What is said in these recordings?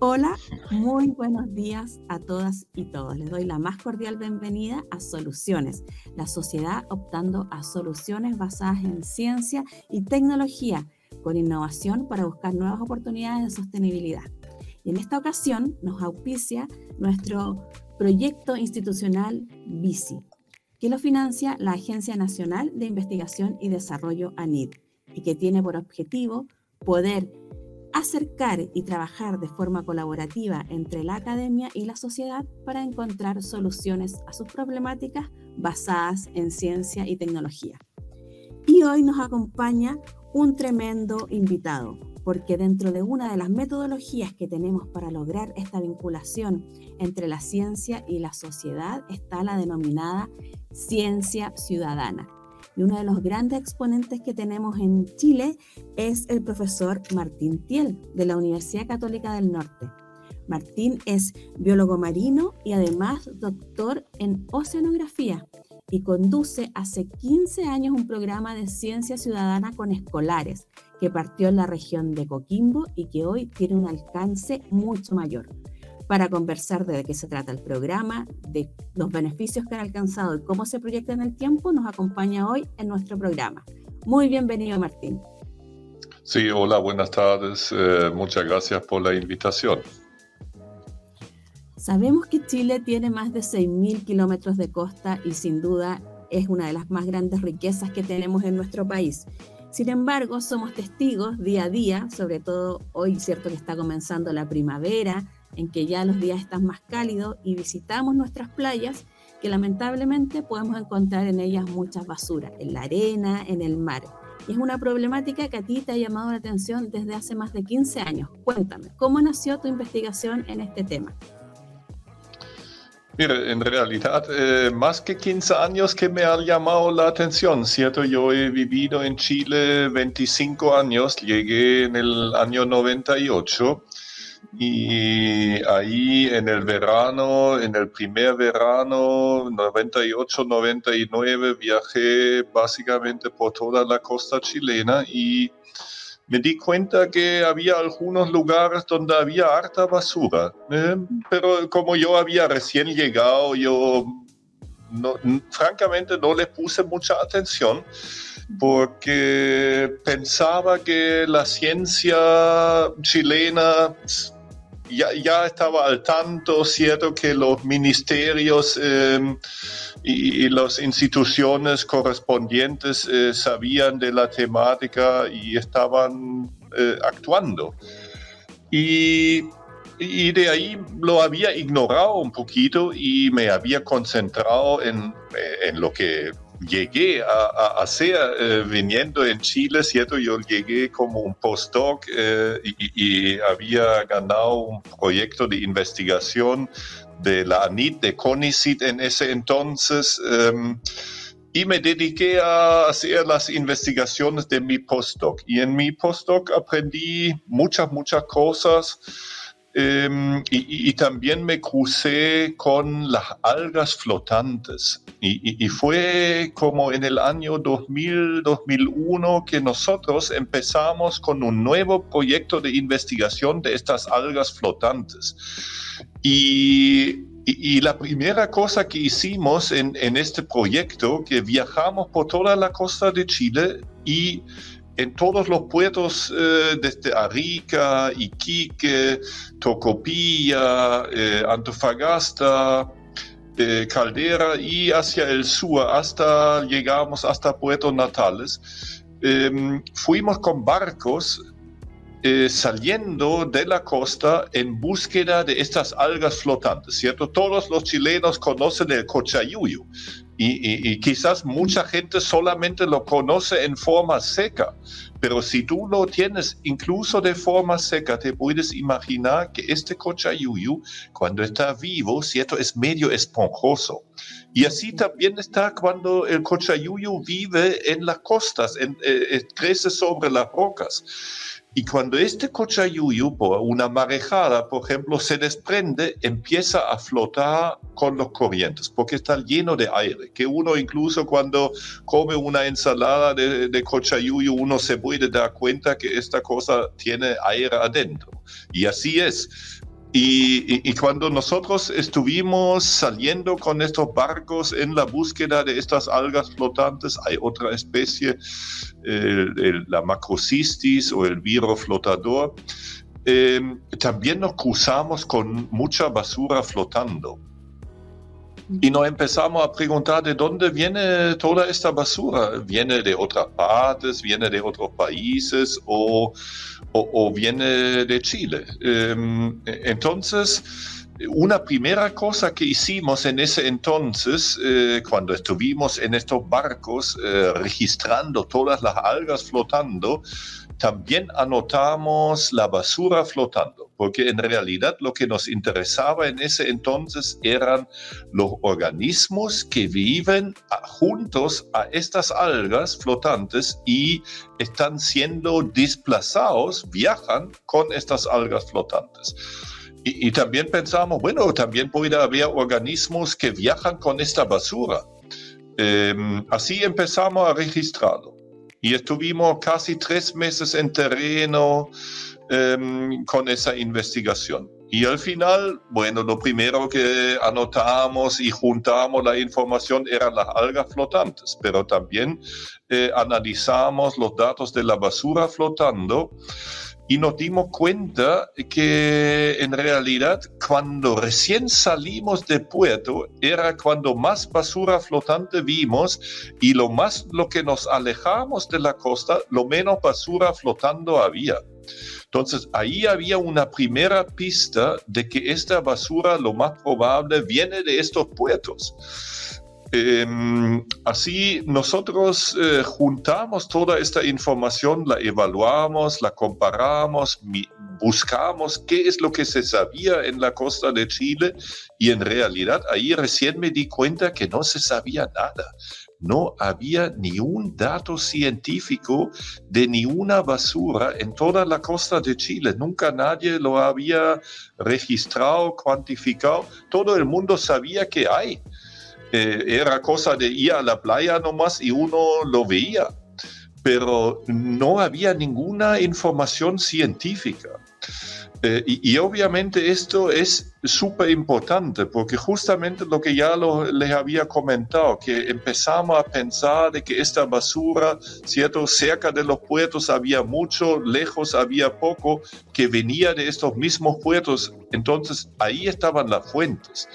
Hola, muy buenos días a todas y todos. Les doy la más cordial bienvenida a Soluciones, la sociedad optando a soluciones basadas en ciencia y tecnología, con innovación para buscar nuevas oportunidades de sostenibilidad. Y en esta ocasión nos auspicia nuestro proyecto institucional BICI, que lo financia la Agencia Nacional de Investigación y Desarrollo ANID, y que tiene por objetivo poder acercar y trabajar de forma colaborativa entre la academia y la sociedad para encontrar soluciones a sus problemáticas basadas en ciencia y tecnología. Y hoy nos acompaña un tremendo invitado, porque dentro de una de las metodologías que tenemos para lograr esta vinculación entre la ciencia y la sociedad está la denominada ciencia ciudadana y uno de los grandes exponentes que tenemos en Chile es el profesor Martín Tiel, de la Universidad Católica del Norte. Martín es biólogo marino y además doctor en oceanografía y conduce hace 15 años un programa de ciencia ciudadana con escolares que partió en la región de Coquimbo y que hoy tiene un alcance mucho mayor para conversar de qué se trata el programa, de los beneficios que han alcanzado y cómo se proyecta en el tiempo, nos acompaña hoy en nuestro programa. Muy bienvenido, Martín. Sí, hola, buenas tardes. Eh, muchas gracias por la invitación. Sabemos que Chile tiene más de 6.000 kilómetros de costa y sin duda es una de las más grandes riquezas que tenemos en nuestro país. Sin embargo, somos testigos día a día, sobre todo hoy, cierto que está comenzando la primavera, en que ya los días están más cálidos y visitamos nuestras playas, que lamentablemente podemos encontrar en ellas muchas basuras, en la arena, en el mar. Y es una problemática que a ti te ha llamado la atención desde hace más de 15 años. Cuéntame, ¿cómo nació tu investigación en este tema? Mire, en realidad, eh, más que 15 años que me ha llamado la atención, ¿cierto? Yo he vivido en Chile 25 años, llegué en el año 98 y ahí en el verano, en el primer verano, 98, 99, viajé básicamente por toda la costa chilena y me di cuenta que había algunos lugares donde había harta basura. ¿eh? Pero como yo había recién llegado, yo francamente no le puse mucha atención porque pensaba que la ciencia chilena ya, estaba al tanto, cierto, que los ministerios em, y, las instituciones correspondientes eh, sabían de la temática y estaban eh, actuando. Y, y, de ahí lo había ignorado un poquito y me había concentrado en, en lo que llegué a, hacer eh, viniendo en Chile, ¿cierto? Yo llegué como un postdoc eh, y, había ganado un proyecto de investigación de la ANIT, de CONICIT en ese entonces. Em, y me dediqué a hacer las investigaciones de mi postdoc. Y en mi postdoc aprendí muchas, muchas cosas Em, y, también me crucé con las algas flotantes. Y, fue como en el año 2000, 2001 que nosotros empezamos con un nuevo proyecto de investigación de estas algas flotantes. Y, la primera cosa que hicimos en, en este proyecto, que viajamos por toda la costa de Chile y en todos los puertos eh, desde Arica, Iquique, Tocopilla, eh, Antofagasta, eh, Caldera y hacia el sur hasta llegamos hasta Puerto Natales. Em, fuimos con barcos saliendo de la costa en búsqueda de estas algas flotantes, ¿cierto? Todos los chilenos conocen el cochayuyo, y, quizás mucha gente solamente lo conoce en forma seca, pero si tú lo tienes incluso de forma seca, te puedes imaginar que este cochayuyu, cuando está vivo, ¿cierto? Es medio esponjoso. Y así también está cuando el cochayuyu vive en las costas, en, eh, eh, crece sobre las rocas. Y cuando este cochayuyo, por una marejada, por ejemplo, se desprende, empieza a flotar con los corrientes, porque está lleno de aire, que uno incluso cuando come una ensalada de, de cochayuyo, uno se puede dar cuenta que esta cosa tiene aire adentro. Y así es. Y, cuando nosotros estuvimos saliendo con estos barcos en la búsqueda de estas algas flotantes, hay otra especie, la macrocistis o el viro flotador, em, también nos cruzamos con mucha basura flotando. Y nos empezamos a preguntar de dónde viene toda esta basura. ¿Viene de otras partes? ¿Viene de otros países? ¿O, o, viene de Chile? Em, entonces, una primera cosa que hicimos en ese entonces, eh, cuando estuvimos en estos barcos eh, registrando todas las algas flotando, también anotamos la basura flotando, porque en realidad lo que nos interesaba en ese entonces eran los organismos que viven juntos a estas algas flotantes y están siendo desplazados, viajan con estas algas flotantes. Y, también pensamos, bueno, también puede haber organismos que viajan con esta basura. Em, así empezamos a registrarlo y estuvimos casi tres meses en terreno em, con esa investigación. Y al final, bueno, lo primero que anotamos y juntamos la información eran las algas flotantes, pero también eh, analizamos los datos de la basura flotando y nos dimos cuenta que en realidad cuando recién salimos de puerto era cuando más basura flotante vimos y lo más lo que nos alejamos de la costa, lo menos basura flotando había. Entonces ahí había una primera pista de que esta basura lo más probable viene de estos puertos. Em, así nosotros eh, juntamos toda esta información, la evaluamos, la comparamos, buscamos qué es lo que se sabía en la costa de Chile y en realidad ahí recién me di cuenta que no se sabía nada. No había ni un dato científico de ni una basura en toda la costa de Chile. Nunca nadie lo había registrado, cuantificado. Todo el mundo sabía que hay eh, era cosa de ir a la playa nomás y uno lo veía, pero no había ninguna información científica. Eh, y, obviamente esto es súper importante porque justamente lo que ya les había comentado, que empezamos a pensar de que esta basura, ¿cierto? Cerca de los puertos había mucho, lejos había poco, que venía de estos mismos puertos. Entonces ahí estaban las fuentes.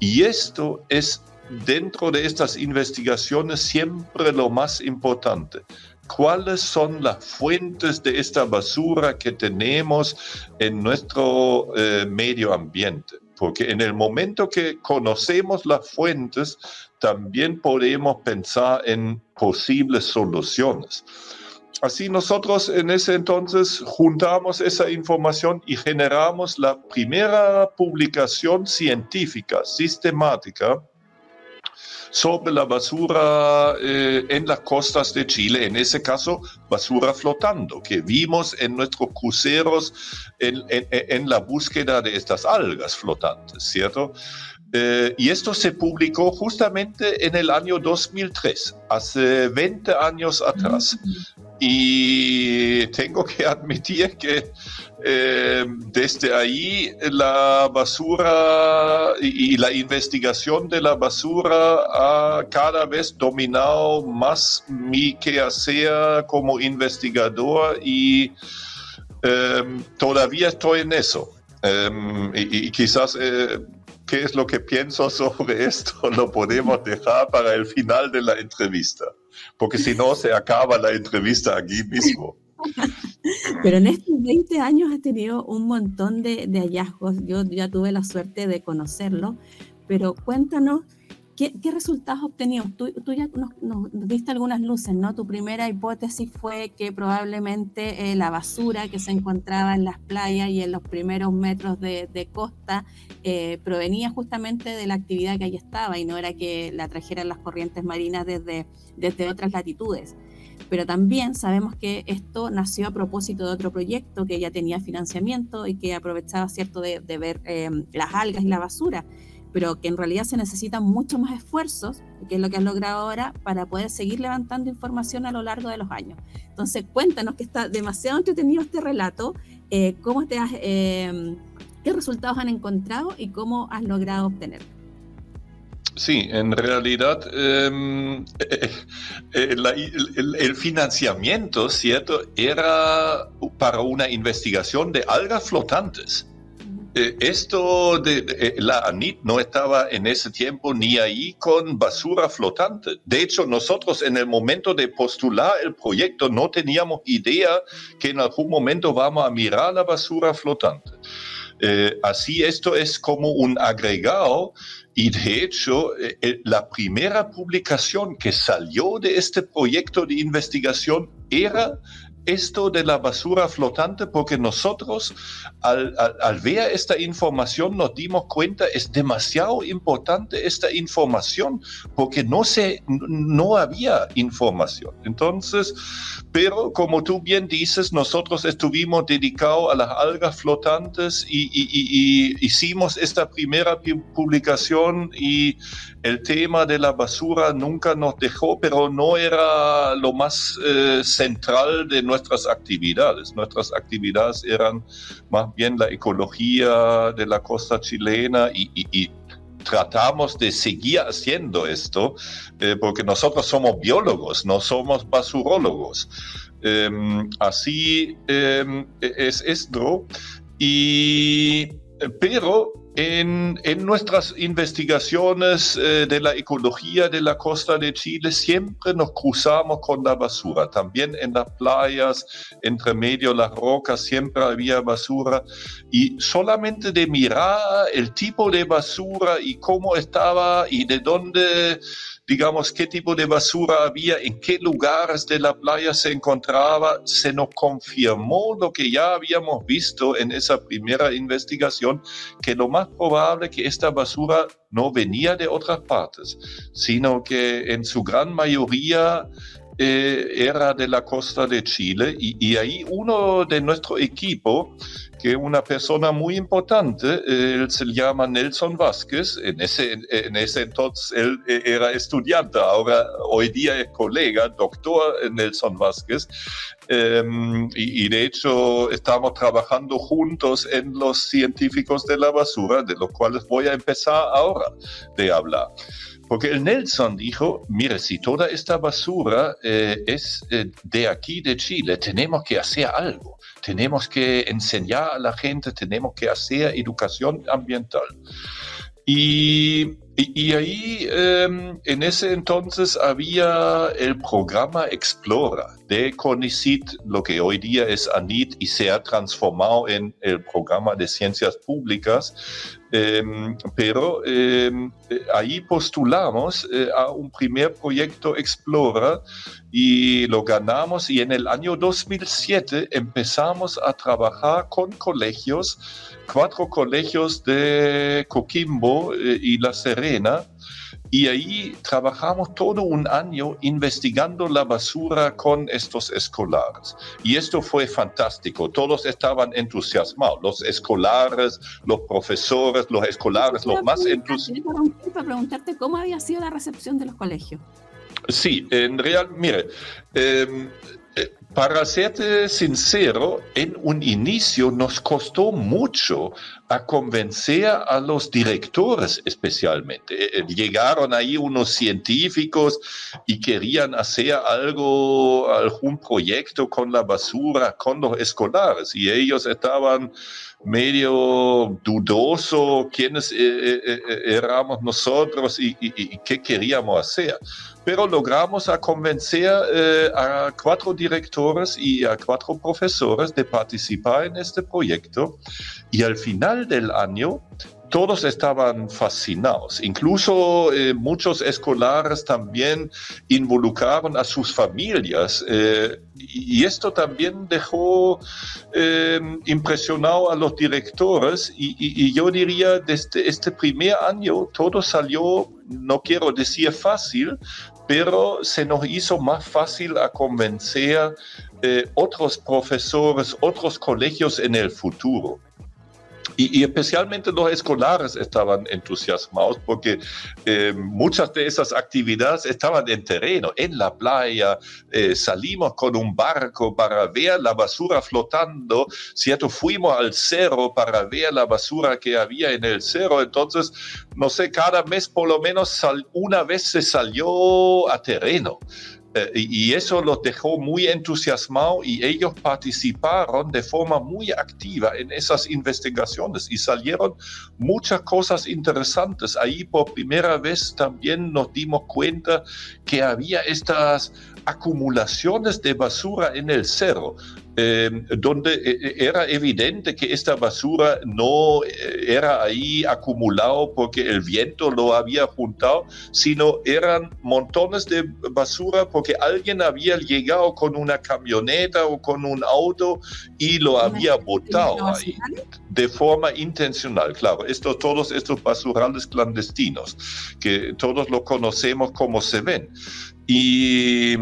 Y esto es dentro de estas investigaciones siempre lo más importante. ¿Cuáles son las fuentes de esta basura que tenemos en nuestro eh, medio ambiente? Porque en el momento que conocemos las fuentes, también podemos pensar en posibles soluciones. Así nosotros en ese entonces juntamos esa información y generamos la primera publicación científica sistemática sobre la basura eh, en las costas de Chile, en ese caso basura flotando, que vimos en nuestros cruceros en, la búsqueda de estas algas flotantes, ¿cierto? Eh, y esto se publicó justamente en el año 2003, hace 20 años atrás. Y tengo que admitir que eh, desde ahí la basura y, la investigación de la basura ha cada vez dominado más mi quehacer como investigador y em, todavía estoy en eso. Em, y, quizás eh, qué es lo que pienso sobre esto lo podemos dejar para el final de la entrevista, porque si no se acaba la entrevista aquí mismo. Pero en estos 20 años has tenido un montón de, de hallazgos, yo ya tuve la suerte de conocerlo, pero cuéntanos ¿Qué, resultados has obtenido? Tú, ya nos, diste algunas luces, ¿no? Tu primera hipótesis fue que probablemente eh, la basura que se encontraba en las playas y en los primeros metros de, costa eh, provenía justamente de la actividad que ahí estaba y no era que la trajeran las corrientes marinas desde, desde otras latitudes. Pero también sabemos que esto nació a propósito de otro proyecto que ya tenía financiamiento y que aprovechaba, ¿cierto?, de, ver eh, las algas y la basura pero que en realidad se necesitan mucho más esfuerzos, que es lo que has logrado ahora, para poder seguir levantando información a lo largo de los años. Entonces, cuéntanos que está demasiado entretenido este relato, eh, cómo te has, eh, ¿Qué resultados han encontrado y cómo has logrado obtenerlos? Sí, en realidad em, eh, eh, el, financiamiento, ¿cierto? Era para una investigación de algas flotantes. Eh, esto de, la ANIT no estaba en ese tiempo ni ahí con basura flotante. De hecho, nosotros en el momento de postular el proyecto no teníamos idea que en algún momento vamos a mirar la basura flotante. así esto es como un agregado y de hecho, eh, eh, la primera publicación que salió de este proyecto de investigación era esto de la basura flotante porque nosotros al, ver esta información nos dimos cuenta es demasiado importante esta información porque no se no había información. Entonces pero como tú bien dices nosotros estuvimos dedicados a las algas flotantes y, hicimos esta primera publicación y el tema de la basura nunca nos dejó, pero no era lo más eh, central de nuestras actividades. Nuestras actividades eran más bien la ecología de la costa chilena y, tratamos de seguir haciendo esto, eh, porque nosotros somos biólogos, no somos basurólogos. Em, así em, es esto. Y, pero en, nuestras investigaciones eh, de la ecología de la costa de Chile siempre nos cruzamos con la basura. También en las playas, entre medio las rocas, siempre había basura. Y solamente de mirar el tipo de basura y cómo estaba y de dónde digamos, qué tipo de basura había, en qué lugares de la playa se encontraba, se nos confirmó lo que ya habíamos visto en esa primera investigación, que lo más probable que esta basura no venía de otras partes, sino que en su gran mayoría eh, era de la costa de Chile y, y, ahí uno de nuestro equipo que una persona muy importante, él se llama Nelson Vázquez, en ese, en ese entonces él eh, era estudiante, ahora hoy día es colega, doctor Nelson Vázquez, em, y, de hecho estamos trabajando juntos en los científicos de la basura, de los cuales voy a empezar ahora de hablar. Porque el Nelson dijo, mire, si toda esta basura eh, es eh, de aquí, de Chile, tenemos que hacer algo tenemos que enseñar a la gente, tenemos que hacer educación ambiental. Y, ahí, em, en ese entonces, había el programa Explora de CONICIT, lo que hoy día es ANIT y se ha transformado en el programa de ciencias públicas. Em, pero em, ahí postulamos eh, a un primer proyecto Explora y lo ganamos y en el año 2007 empezamos a trabajar con colegios, cuatro colegios de Coquimbo eh, y La Serena, y ahí trabajamos todo un año investigando la basura con estos escolares. Y esto fue fantástico. Todos estaban entusiasmados. Los escolares, los profesores, los escolares, los más entusiasmados. Para preguntarte cómo había sido la recepción de los colegios. Sí, en real, mire, eh, para serte sincero, en un inicio nos costó mucho a convencer a los directores especialmente. Eh, eh, llegaron ahí unos científicos y querían hacer algo, algún proyecto con la basura, con los escolares, y ellos estaban medio dudoso quiénes éramos nosotros y, qué queríamos hacer. Pero logramos a convencer eh, a cuatro directores y a cuatro profesores de participar en este proyecto. Y al final del año todos estaban fascinados. Incluso eh, muchos escolares también involucraron a sus familias. Eh, y esto también dejó eh, impresionado a los directores. Y, yo diría, desde este primer año todo salió, no quiero decir fácil, pero se nos hizo más fácil a convencer otros profesores, otros colegios en el futuro. Y, especialmente los escolares estaban entusiasmados porque eh, muchas de esas actividades estaban en terreno, en la playa. Eh, salimos con un barco para ver la basura flotando, ¿cierto? Fuimos al cerro para ver la basura que había en el cerro. Entonces, no sé, cada mes por lo menos una vez se salió a terreno. Eh, y eso los dejó muy entusiasmados y ellos participaron de forma muy activa en esas investigaciones y salieron muchas cosas interesantes. Ahí por primera vez también nos dimos cuenta que había estas acumulaciones de basura en el cerro. Eh, donde eh, era evidente que esta basura no eh, era ahí acumulado porque el viento lo había juntado, sino eran montones de basura porque alguien había llegado con una camioneta o con un auto y lo había botado ahí de forma intencional. Claro, esto, todos estos basurales clandestinos, que todos lo conocemos como se ven. Y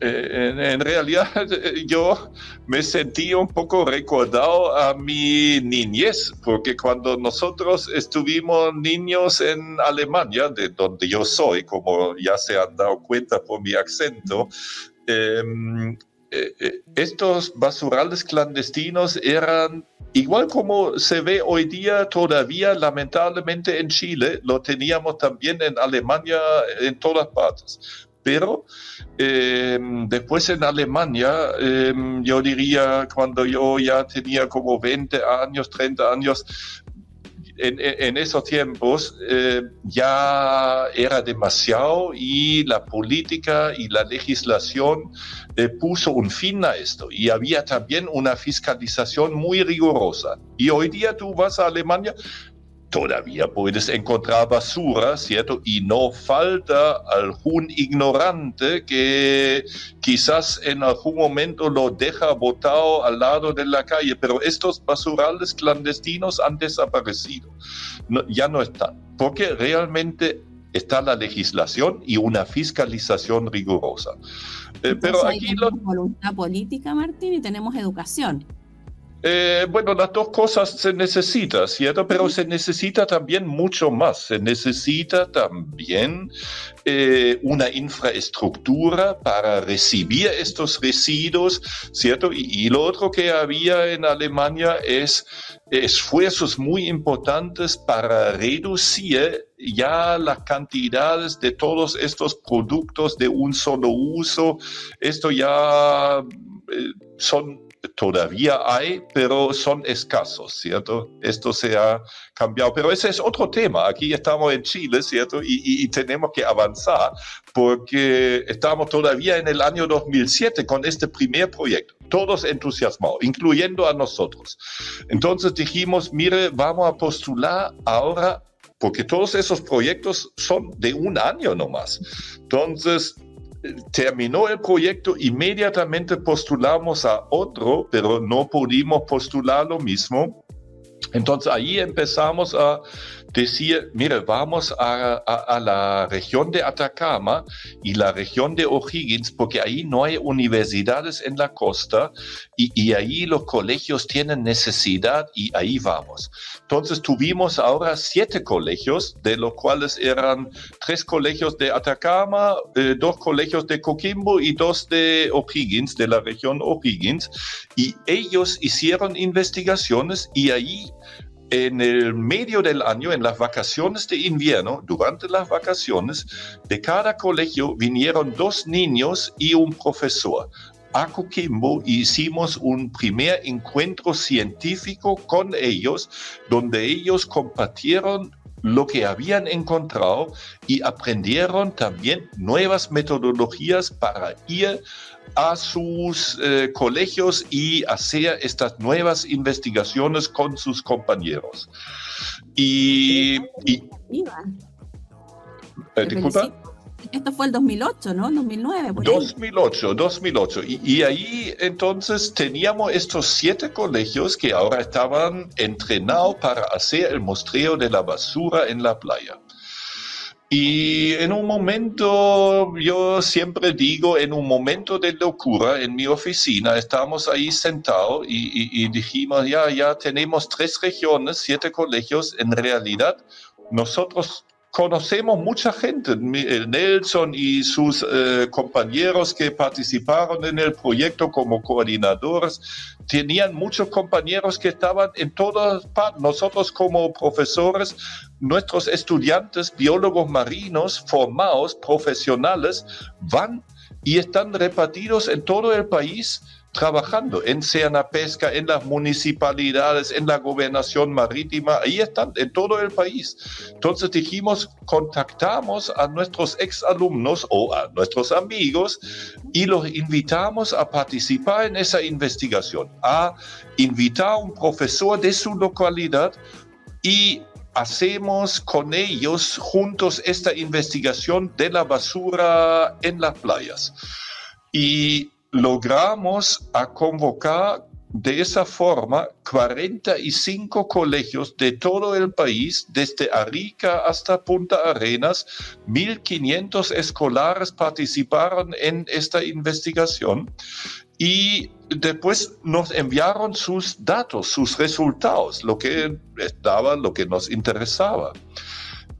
eh, en, realidad yo me sentí un poco recordado a mi niñez, porque cuando nosotros estuvimos niños en Alemania, de donde yo soy, como ya se han dado cuenta por mi acento, em, estos basurales clandestinos eran igual como se ve hoy día todavía lamentablemente en Chile, lo teníamos también en Alemania en todas partes. Pero em, después en Alemania, em, yo diría, cuando yo ya tenía como 20 años, 30 años, en, esos tiempos eh, ya era demasiado y la política y la legislación eh, puso un fin a esto y había también una fiscalización muy rigurosa. Y hoy día tú vas a Alemania, todavía puedes encontrar basura, ¿cierto? Y no falta algún ignorante que quizás en algún momento lo deja botado al lado de la calle, pero estos basurales clandestinos han desaparecido, ya no están, porque realmente está la legislación y una fiscalización rigurosa. Eh, pero aquí hay voluntad política, Martín, y tenemos educación. Eh, bueno, las dos cosas se necesitan, ¿cierto? Pero se necesita también mucho más. Se necesita también eh, una infraestructura para recibir estos residuos, ¿cierto? Y, lo otro que había en Alemania es esfuerzos muy importantes para reducir ya las cantidades de todos estos productos de un solo uso. Esto ya eh, son todavía hay, pero son escasos, ¿cierto? Esto se ha cambiado, pero ese es otro tema. Aquí estamos en Chile, ¿cierto? Y, tenemos que avanzar porque estamos todavía en el año 2007 con este primer proyecto, todos entusiasmados, incluyendo a nosotros. Entonces dijimos, mire, vamos a postular ahora porque todos esos proyectos son de un año nomás. Entonces, terminó el proyecto, inmediatamente postulamos a otro, pero no pudimos postular lo mismo. Entonces ahí empezamos a decir, mire, vamos a, la región de Atacama y la región de O'Higgins, porque ahí no hay universidades en la costa y, ahí los colegios tienen necesidad y ahí vamos. Entonces tuvimos ahora siete colegios, de los cuales eran tres colegios de Atacama, eh, dos colegios de Coquimbo y dos de O'Higgins, de la región O'Higgins, y ellos hicieron investigaciones y ahí en el medio del año, en las vacaciones de invierno, durante las vacaciones, de cada colegio vinieron dos niños y un profesor. A Coquimbo hicimos un primer encuentro científico con ellos, donde ellos compartieron lo que habían encontrado y aprendieron también nuevas metodologías para ir a sus eh, colegios y hacer estas nuevas investigaciones con sus compañeros. Y... y eh, disculpa. Esto fue el 2008, ¿no? 2009. 2008, 2008. Y, y, ahí entonces teníamos estos siete colegios que ahora estaban entrenados para hacer el muestreo de la basura en la playa. Y en un momento, yo siempre digo, en un momento de locura en mi oficina, estábamos ahí sentados y, y, dijimos, ya, ya tenemos tres regiones, siete colegios, en realidad nosotros conocemos mucha gente, Nelson y sus eh, compañeros que participaron en el proyecto como coordinadores, tenían muchos compañeros que estaban en todas partes. Nosotros como profesores, nuestros estudiantes, biólogos marinos formados, profesionales, van y están repartidos en todo el país trabajando en Seana Pesca, en las municipalidades, en la gobernación marítima, ahí están, en todo el país. Entonces dijimos, contactamos a nuestros exalumnos o a nuestros amigos y los invitamos a participar en esa investigación, a invitar a un profesor de su localidad y hacemos con ellos juntos esta investigación de la basura en las playas. Y logramos a convocar de esa forma 45 colegios de todo el país, desde Arica hasta Punta Arenas. 1.500 escolares participaron en esta investigación y después nos enviaron sus datos, sus resultados, lo que estaba, lo que nos interesaba.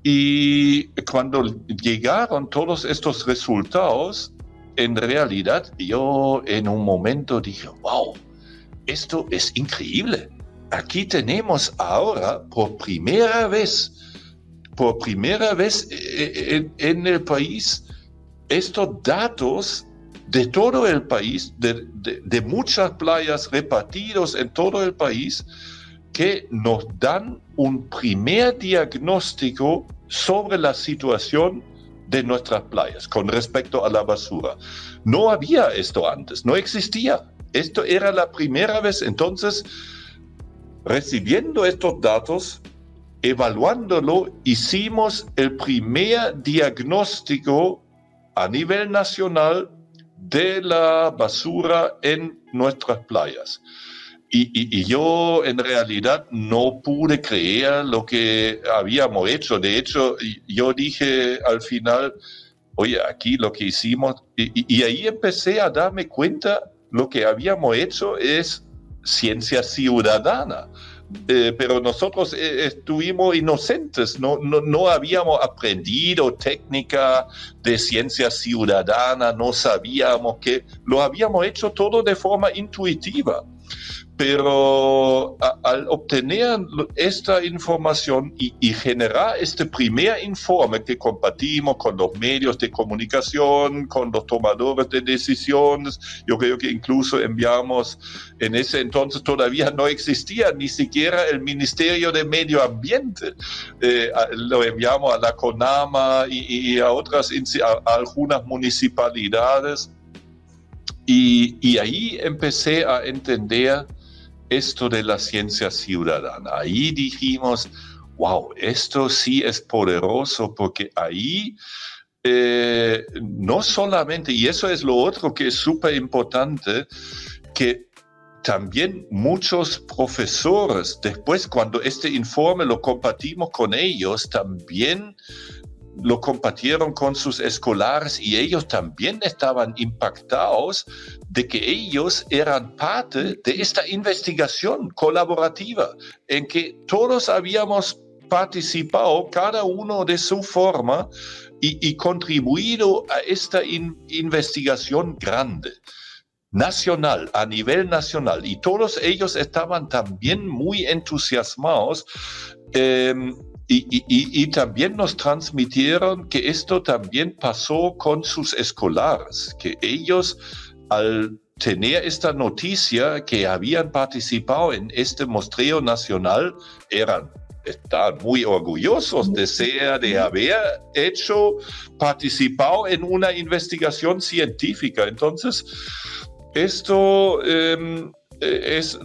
Y cuando llegaron todos estos resultados, en realidad yo en un momento dije, wow, esto es increíble. Aquí tenemos ahora por primera vez, por primera vez eh, eh, en, el país, estos datos de todo el país, de, de, muchas playas repartidos en todo el país, que nos dan un primer diagnóstico sobre la situación de nuestras playas con respecto a la basura. No había esto antes, no existía. Esto era la primera vez. Entonces, recibiendo estos datos, evaluándolo, hicimos el primer diagnóstico a nivel nacional de la basura en nuestras playas. Y, yo en realidad no pude creer lo que habíamos hecho. De hecho, yo dije al final, oye, aquí lo que hicimos, y, ahí empecé a darme cuenta, lo que habíamos hecho es ciencia ciudadana. Eh, pero nosotros eh, estuvimos inocentes, no, no, no, habíamos aprendido técnica de ciencia ciudadana, no sabíamos que lo habíamos hecho todo de forma intuitiva pero al obtener esta información y, generar este primer informe que compartimos con los medios de comunicación, con los tomadores de decisiones, yo creo que incluso enviamos, en ese entonces todavía no existía ni siquiera el Ministerio de Medio Ambiente, eh, lo enviamos a la CONAMA y, a otras, a algunas municipalidades. Y, y, ahí empecé a entender esto de la ciencia ciudadana. Ahí dijimos, wow, esto sí es poderoso porque ahí eh, no solamente, y eso es lo otro que es súper importante, que también muchos profesores, después cuando este informe lo compartimos con ellos, también lo compartieron con sus escolares y ellos también estaban impactados de que ellos eran parte de esta investigación colaborativa en que todos habíamos participado, cada uno de su forma, y, contribuido a esta investigación grande nacional, a nivel nacional, y todos ellos estaban también muy entusiasmados. Em, y, también nos transmitieron que esto también pasó con sus escolares, que ellos al tener esta noticia que habían participado en este muestreo nacional, eran están muy orgullosos de ser, de haber hecho, participado en una investigación científica. Entonces, esto em, es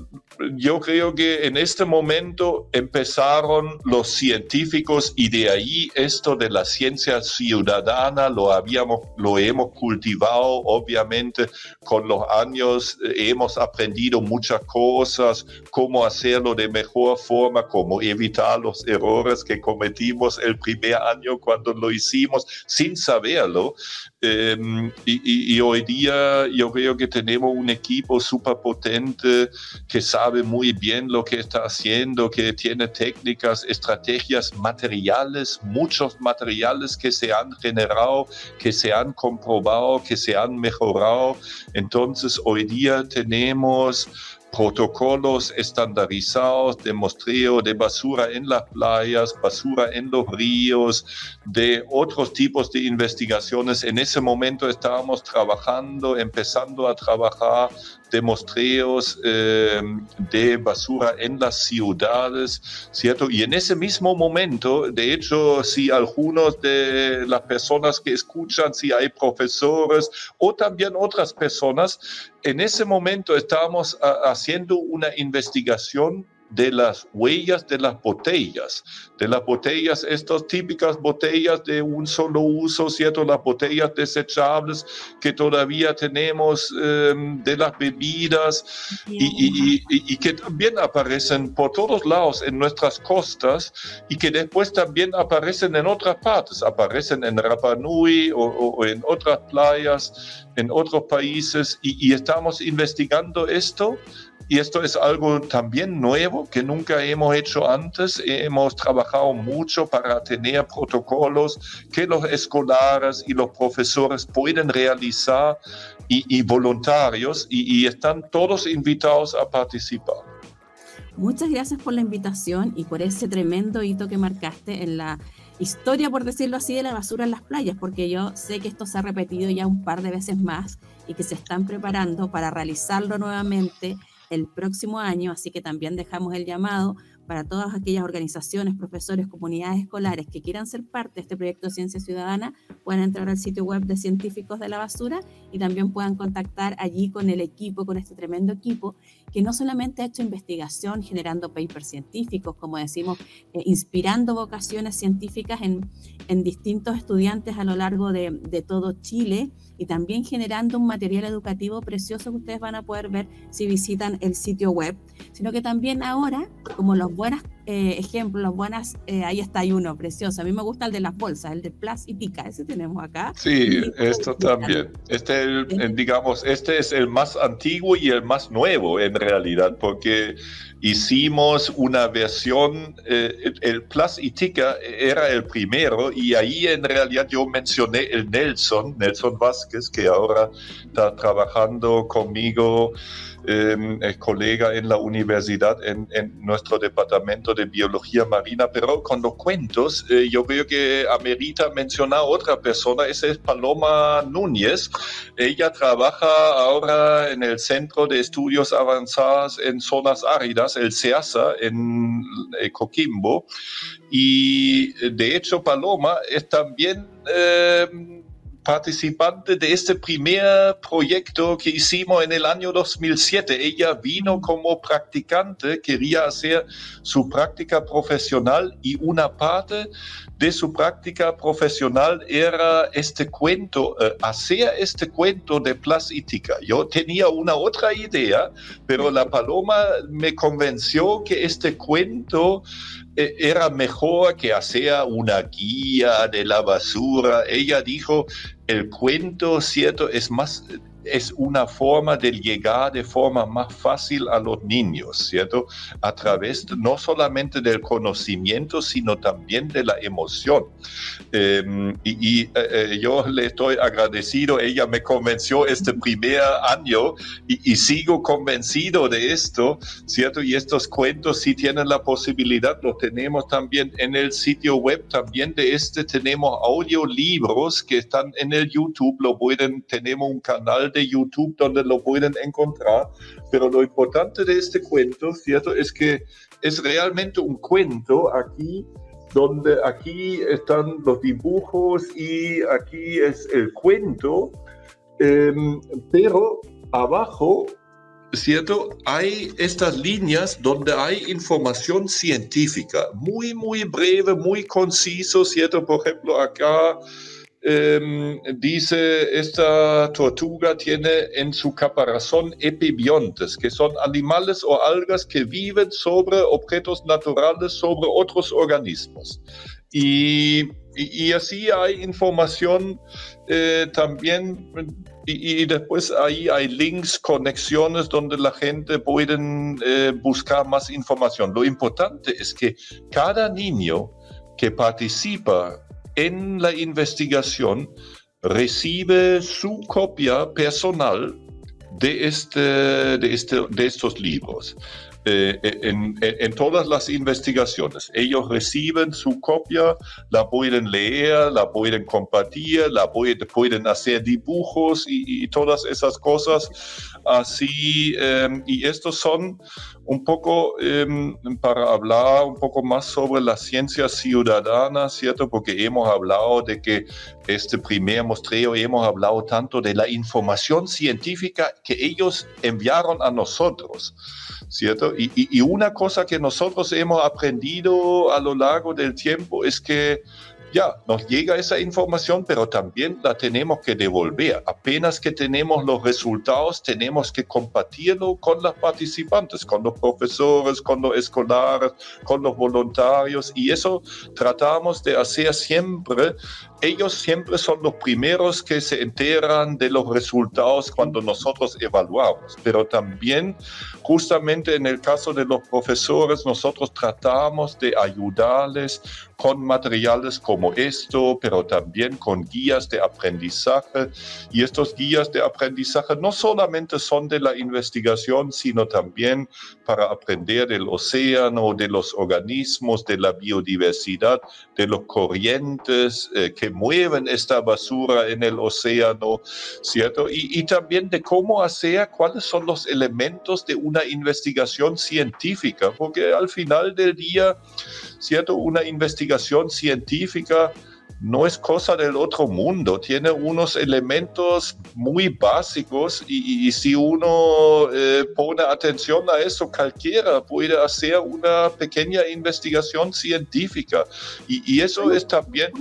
yo creo que en este momento empezaron los científicos y de ahí esto de la ciencia ciudadana lo habíamos, lo hemos cultivado, obviamente con los años eh, hemos aprendido muchas cosas, cómo hacerlo de mejor forma, cómo evitar los errores que cometimos el primer año cuando lo hicimos sin saberlo. Em, y, hoy día yo creo que tenemos un equipo súper potente que sabe muy bien lo que está haciendo, que tiene técnicas, estrategias materiales, muchos materiales que se han generado, que se han comprobado, que se han mejorado. Entonces hoy día tenemos protocolos estandarizados de mostreo de basura en las playas, basura en los ríos, de otros tipos de investigaciones. En ese momento estábamos trabajando, empezando a trabajar de mostreos eh, de basura en las ciudades, ¿cierto? Y en ese mismo momento, de hecho, si algunos de las personas que escuchan, si hay profesores o también otras personas, en ese momento estábamos haciendo una investigación de las huellas de las botellas, de las botellas, estas típicas botellas de un solo uso, ¿cierto? Las botellas desechables que todavía tenemos em, de las bebidas y, y, que también aparecen por todos lados en nuestras costas y que después también aparecen en otras partes, aparecen en Rapa Nui o, o en otras playas, en otros países y estamos investigando esto y esto es algo también nuevo que nunca hemos hecho antes. Hemos trabajado mucho para tener protocolos que los escolares y los profesores pueden realizar y, voluntarios y, y están todos invitados a participar. Muchas gracias por la invitación y por ese tremendo hito que marcaste en la historia, por decirlo así, de la basura en las playas, porque yo sé que esto se ha repetido ya un par de veces más y que se están preparando para realizarlo nuevamente el próximo año, así que también dejamos el llamado para todas aquellas organizaciones, profesores, comunidades escolares que quieran ser parte de este proyecto de Ciencia Ciudadana, puedan entrar al sitio web de Científicos de la Basura y también puedan contactar allí con el equipo, con este tremendo equipo, que no solamente ha hecho investigación generando papers científicos, como decimos, eh, inspirando vocaciones científicas en, en, distintos estudiantes a lo largo de, de todo Chile, y también generando un material educativo precioso que ustedes van a poder ver si visitan el sitio web, sino que también ahora, como los buenos eh, ejemplos, los buenas, eh, ahí está hay uno precioso, a mí me gusta el de las bolsas, el de Plus y Tica, ese tenemos acá. Sí, esto también, este, digamos, este es el más antiguo y el más nuevo en realidad, porque hicimos una versión, eh, el Plus Itica era el primero y ahí en realidad yo mencioné el Nelson, Nelson Vázquez, que ahora está trabajando conmigo, eh, colega en la universidad, en, nuestro departamento de biología marina, pero con los cuentos eh, yo creo que amerita mencionar otra persona, esa es Paloma Núñez. Ella trabaja ahora en el Centro de Estudios Avanzados en Zonas Áridas el SEASA en eh, Coquimbo. Y de hecho, Paloma es también eh, participante de este primer proyecto que hicimos en el año 2007. Ella vino como practicante, quería hacer su práctica profesional y una parte de su práctica profesional era este cuento, eh, hacer este cuento de plasítica. Yo tenía una otra idea, pero la paloma me convenció que este cuento eh, era mejor que hacer una guía de la basura. Ella dijo, el cuento, cierto, es más es una forma de llegar de forma más fácil a los niños, ¿cierto? A través no solamente del conocimiento, sino también de la emoción. Em, y, eh, eh, yo le estoy agradecido, ella me convenció este primer año y, sigo convencido de esto, ¿cierto? Y estos cuentos si tienen la posibilidad, los tenemos también en el sitio web, también de este tenemos audiolibros que están en el YouTube, lo pueden, tenemos un canal de YouTube donde lo pueden encontrar. Pero lo importante de este cuento, ¿cierto? Es que es realmente un cuento aquí donde aquí están los dibujos y aquí es el cuento, em, pero abajo ¿cierto? Hay estas líneas donde hay información científica, muy, muy breve, muy conciso, ¿cierto? Por ejemplo, acá em, dice, esta tortuga tiene en su caparazón epibiontes, que son animales o algas que viven sobre objetos naturales, sobre otros organismos. Y, y, así hay información eh, también y, después ahí hay links, conexiones donde la gente puede eh, buscar más información. Lo importante es que cada niño que participa en la investigación recibe su copia personal de, este, este, estos libros. Eh, en, en, todas las investigaciones. Ellos reciben su copia, la pueden leer, la pueden compartir, la pueden hacer dibujos y, todas esas cosas. Así, em, y estos son un poco em, para hablar un poco más sobre la ciencia ciudadana, ¿cierto? Porque hemos hablado de que este primer muestreo hemos hablado tanto de la información científica que ellos enviaron a nosotros. ¿cierto? Y, una cosa que nosotros hemos aprendido a lo largo del tiempo es que ya, nos llega esa información, pero también la tenemos que devolver. Apenas que tenemos los resultados, tenemos que compartirlo con los participantes, con los profesores, con los escolares, con los voluntarios, y eso tratamos de hacer siempre ellos siempre son los primeros que se enteran de los resultados cuando nosotros evaluamos, pero también justamente en el caso de los profesores nosotros tratamos de ayudarles con materiales como esto, pero también con guías de aprendizaje. Y estos guías de aprendizaje no solamente son de la investigación, sino también para aprender del océano, de los organismos, de la biodiversidad, de los corrientes eh, que mueven esta basura en el océano, ¿cierto? Y, también de cómo hacer, cuáles son los elementos de una investigación científica, porque al final del día, ¿cierto? Una investigación científica no es cosa del otro mundo, tiene unos elementos muy básicos y, si uno eh, pone atención a eso, cualquiera puede hacer una pequeña investigación científica y, eso es también...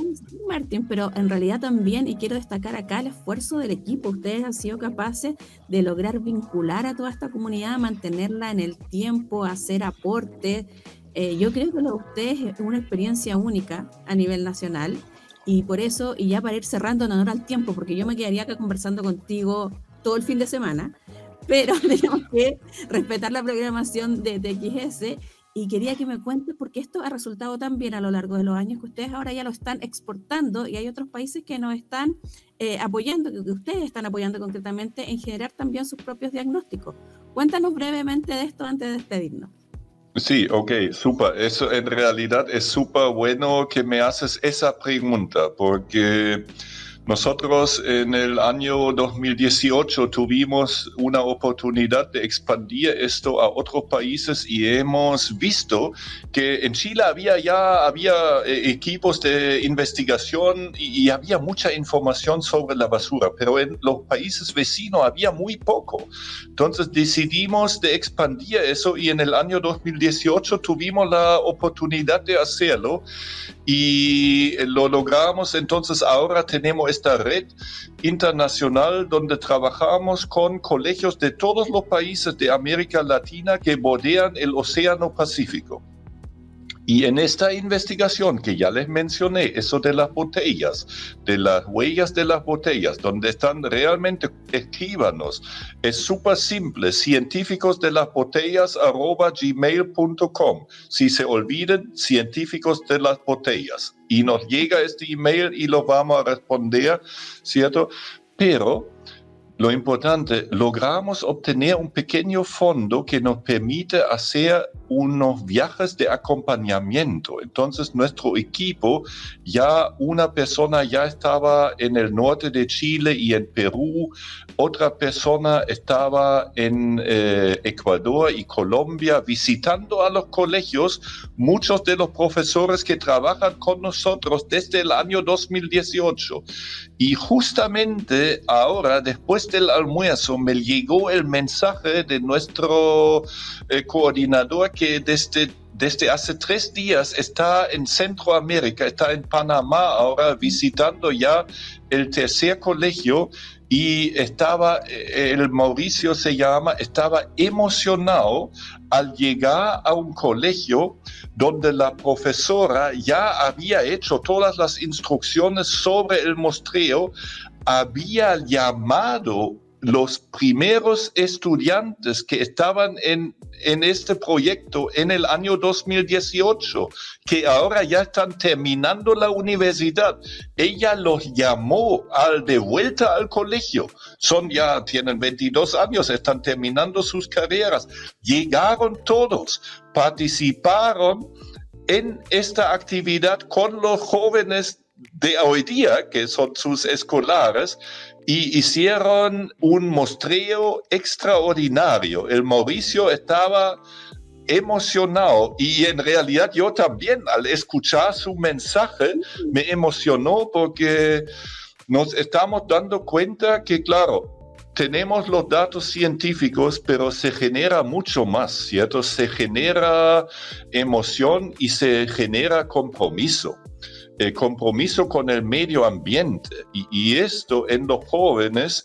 Martín, pero en realidad también, y quiero destacar acá el esfuerzo del equipo, ustedes han sido capaces de lograr vincular a toda esta comunidad, mantenerla en el tiempo, hacer aportes. Eh, yo creo que lo de ustedes es una experiencia única a nivel nacional y por eso, y ya para ir cerrando en honor al tiempo, porque yo me quedaría acá conversando contigo todo el fin de semana, pero tenemos que respetar la programación de TXS y quería que me cuentes porque esto ha resultado tan bien a lo largo de los años que ustedes ahora ya lo están exportando y hay otros países que nos están eh, apoyando, que ustedes están apoyando concretamente en generar también sus propios diagnósticos. Cuéntanos brevemente de esto antes de despedirnos. Sí, ok, súper. Eso en realidad es súper bueno que me haces esa pregunta, porque nosotros en el año 2018 tuvimos una oportunidad de expandir esto a otros países y hemos visto que en Chile había ya había eh, equipos de investigación y, había mucha información sobre la basura, pero en los países vecinos había muy poco. Entonces decidimos de expandir eso y en el año 2018 tuvimos la oportunidad de hacerlo y lo logramos. Entonces ahora tenemos esta red internacional donde trabajamos con colegios de todos los países de América Latina que bordean el Océano Pacífico. Y en esta investigación que ya les mencioné, eso de las botellas, de las huellas de las botellas, donde están realmente, escríbanos, es súper simple, científicos de las botellas gmail.com. Si se olviden, científicos de las botellas. Y nos llega este email y lo vamos a responder, ¿cierto? Pero lo importante, logramos obtener un pequeño fondo que nos permite hacer unos viajes de acompañamiento. Entonces nuestro equipo, ya una persona ya estaba en el norte de Chile y en Perú, otra persona estaba en eh, Ecuador y Colombia visitando a los colegios, muchos de los profesores que trabajan con nosotros desde el año 2018. Y justamente ahora, después del almuerzo, me llegó el mensaje de nuestro eh, coordinador que desde desde hace tres días está en Centroamérica, está en Panamá ahora visitando ya el tercer colegio y estaba, eh, el Mauricio se llama, estaba emocionado al llegar a un colegio donde la profesora ya había hecho todas las instrucciones sobre el mostreo, había llamado los primeros estudiantes que estaban en, en, este proyecto en el año 2018, que ahora ya están terminando la universidad, ella los llamó al de vuelta al colegio. Son ya, tienen 22 años, están terminando sus carreras. Llegaron todos, participaron en esta actividad con los jóvenes de hoy día, que son sus escolares, y hicieron un mostreo extraordinario. El Mauricio estaba emocionado y en realidad yo también al escuchar su mensaje me emocionó porque nos estamos dando cuenta que claro, tenemos los datos científicos, pero se genera mucho más, ¿cierto? Se genera emoción y se genera compromiso el compromiso con el medio ambiente. Y, esto en los jóvenes,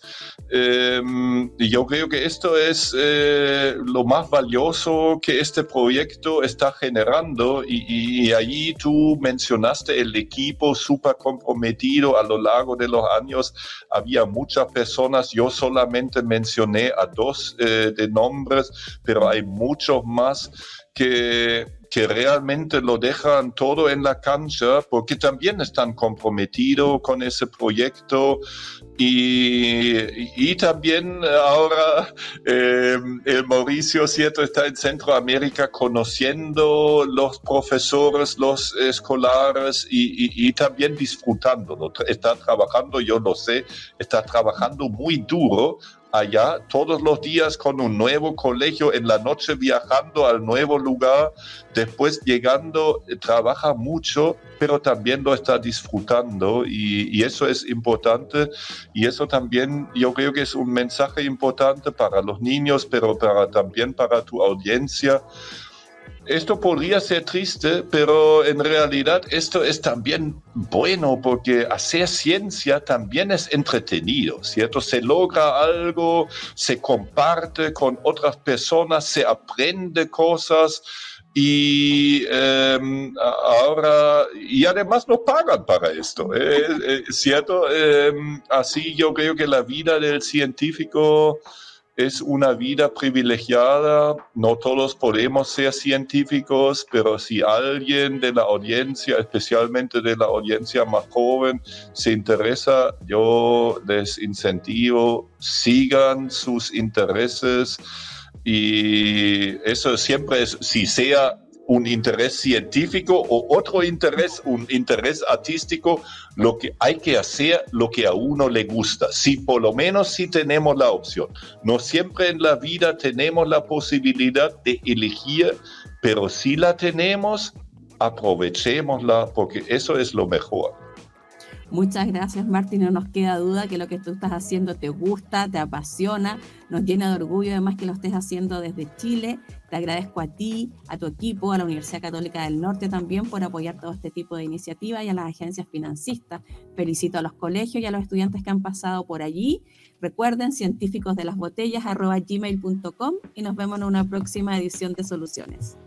em, yo creo que esto es eh, lo más valioso que este proyecto está generando. Y, y allí tú mencionaste el equipo súper comprometido a lo largo de los años. Había muchas personas, yo solamente mencioné a dos eh, de nombres, pero hay muchos más que que realmente lo dejan todo en la cancha porque también están comprometidos con ese proyecto y, y también ahora eh, el Mauricio, ¿cierto? Está en Centroamérica conociendo los profesores, los escolares y, y, también disfrutando. Está trabajando, yo lo sé, está trabajando muy duro allá todos los días con un nuevo colegio, en la noche viajando al nuevo lugar, después llegando, eh, trabaja mucho, pero también lo está disfrutando y, eso es importante. Y eso también yo creo que es un mensaje importante para los niños, pero para, también para tu audiencia esto podría ser triste, pero en realidad esto es también bueno porque hacer ciencia también es entretenido, ¿cierto? Se logra algo, se comparte con otras personas, se aprende cosas y em, ahora y además nos pagan para esto, ¿eh? Eh, ¿cierto? Em, así yo creo que la vida del científico es una vida privilegiada. No todos podemos ser científicos, pero si alguien de la audiencia, especialmente de la audiencia más joven, se interesa, yo les incentivo, sigan sus intereses y eso siempre es, si sea un interés científico o otro interés, un interés artístico, lo que hay que hacer lo que a uno le gusta. Si por lo menos si tenemos la opción. No siempre en la vida tenemos la posibilidad de elegir, pero si la tenemos, aprovechémosla porque eso es lo mejor. Muchas gracias, Martín. No nos queda duda que lo que tú estás haciendo te gusta, te apasiona, nos llena de orgullo además que lo estés haciendo desde Chile. Te agradezco a ti, a tu equipo, a la Universidad Católica del Norte también por apoyar todo este tipo de iniciativas y a las agencias financistas. Felicito a los colegios y a los estudiantes que han pasado por allí. Recuerden, científicos de las botellas, gmail.com y nos vemos en una próxima edición de Soluciones.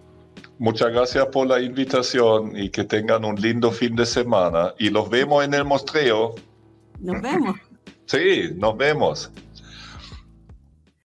Muchas gracias por la invitación y que tengan un lindo fin de semana. Y los vemos en el mostreo. Nos vemos. Sí, nos vemos.